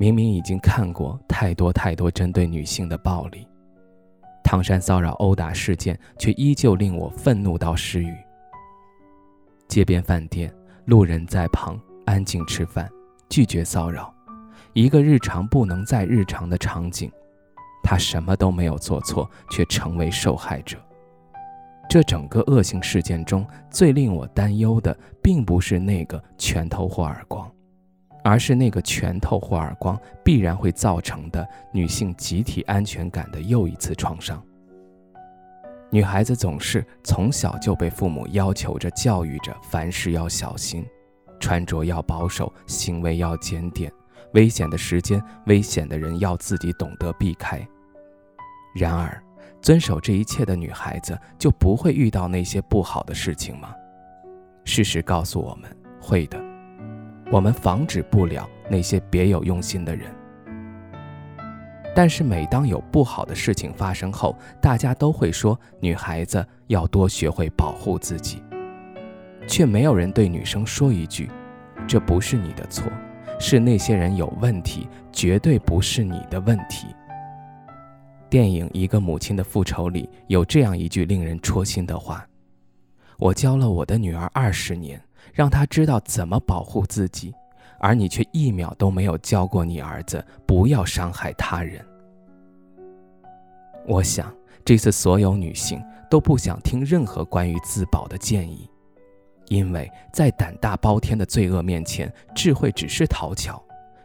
明明已经看过太多太多针对女性的暴力，唐山骚扰殴打事件却依旧令我愤怒到失语。街边饭店，路人在旁安静吃饭，拒绝骚扰，一个日常不能再日常的场景，他什么都没有做错，却成为受害者。这整个恶性事件中最令我担忧的，并不是那个拳头或耳光。而是那个拳头或耳光必然会造成的女性集体安全感的又一次创伤。女孩子总是从小就被父母要求着、教育着，凡事要小心，穿着要保守，行为要检点，危险的时间、危险的人要自己懂得避开。然而，遵守这一切的女孩子就不会遇到那些不好的事情吗？事实告诉我们，会的。我们防止不了那些别有用心的人，但是每当有不好的事情发生后，大家都会说女孩子要多学会保护自己，却没有人对女生说一句：“这不是你的错，是那些人有问题，绝对不是你的问题。”电影《一个母亲的复仇》里有这样一句令人戳心的话：“我教了我的女儿二十年。”让他知道怎么保护自己，而你却一秒都没有教过你儿子不要伤害他人。我想，这次所有女性都不想听任何关于自保的建议，因为在胆大包天的罪恶面前，智慧只是讨巧，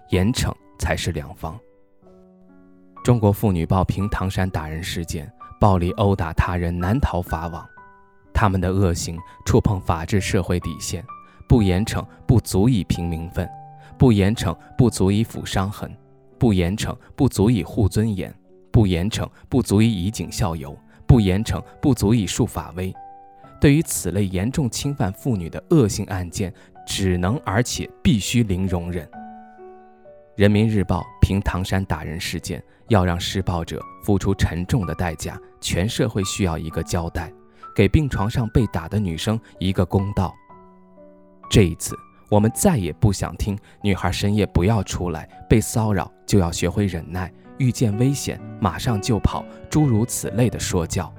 严惩才是良方。中国妇女报评唐山打人事件，暴力殴打他人难逃法网，他们的恶行触碰法治社会底线。不严惩不足以平民愤，不严惩不足以抚伤痕，不严惩不足以护尊严，不严惩不足以以儆效尤，不严惩不足以树法威。对于此类严重侵犯妇女的恶性案件，只能而且必须零容忍。人民日报评唐山打人事件，要让施暴者付出沉重的代价，全社会需要一个交代，给病床上被打的女生一个公道。这一次，我们再也不想听“女孩深夜不要出来，被骚扰就要学会忍耐，遇见危险马上就跑”诸如此类的说教。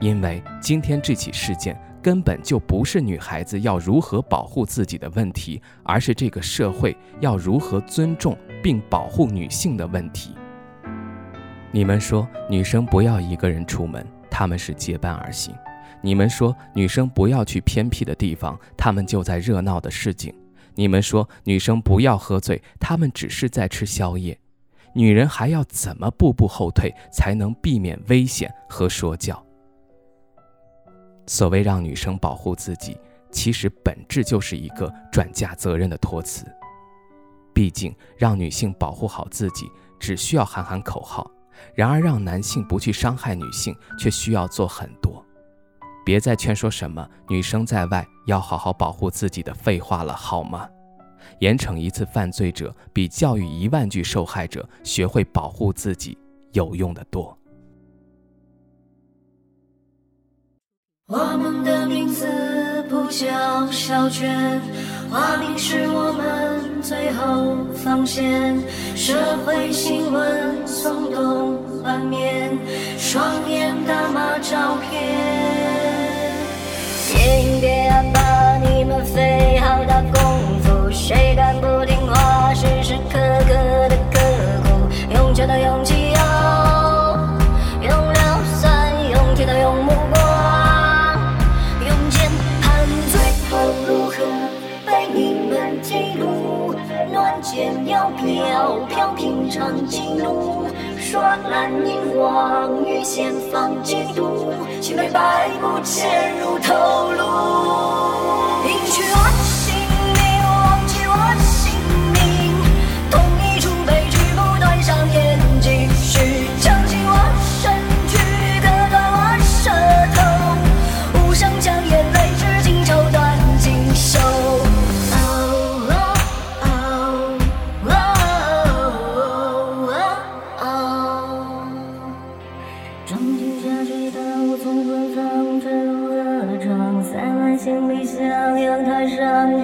因为今天这起事件根本就不是女孩子要如何保护自己的问题，而是这个社会要如何尊重并保护女性的问题。你们说女生不要一个人出门，他们是结伴而行。你们说女生不要去偏僻的地方，他们就在热闹的市井；你们说女生不要喝醉，他们只是在吃宵夜。女人还要怎么步步后退，才能避免危险和说教？所谓让女生保护自己，其实本质就是一个转嫁责任的托词。毕竟，让女性保护好自己，只需要喊喊口号；然而，让男性不去伤害女性，却需要做很多。别再劝说什么女生在外要好好保护自己的废话了，好吗？严惩一次犯罪者，比教育一万句受害者学会保护自己有用的多。我们的名字不叫小娟，花名是我们后防线。社会新闻耸动版面，双眼打码照片。别啊，把你们飞飘，平常记录。刷蓝银光，与前方净土，青梅白骨潜入头颅。迎娶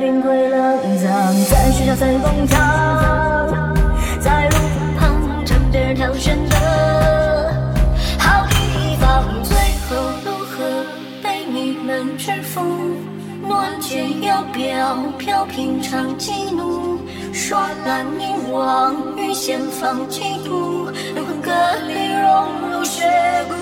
云归冷藏，在学校踩风场，在路旁唱别人挑选的好地方，最后如何被你们制服？暖剑摇标，飘平常激怒，刷烂凝望，与前方嫉妒，灵魂隔离融入血骨，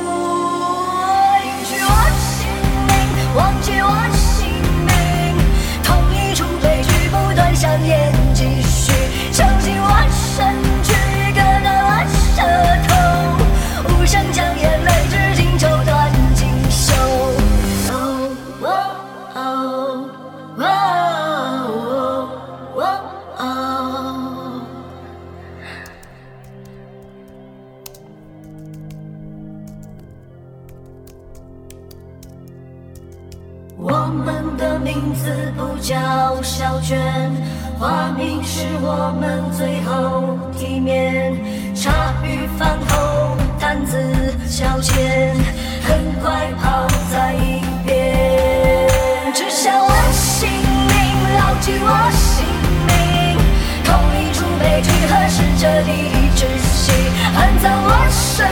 我们的名字不叫小娟，花名是我们最后体面。茶余饭后谈资消遣，很快抛在一边。只想我姓名，牢记我姓名，同一出悲剧，何时彻底窒息？安葬我身，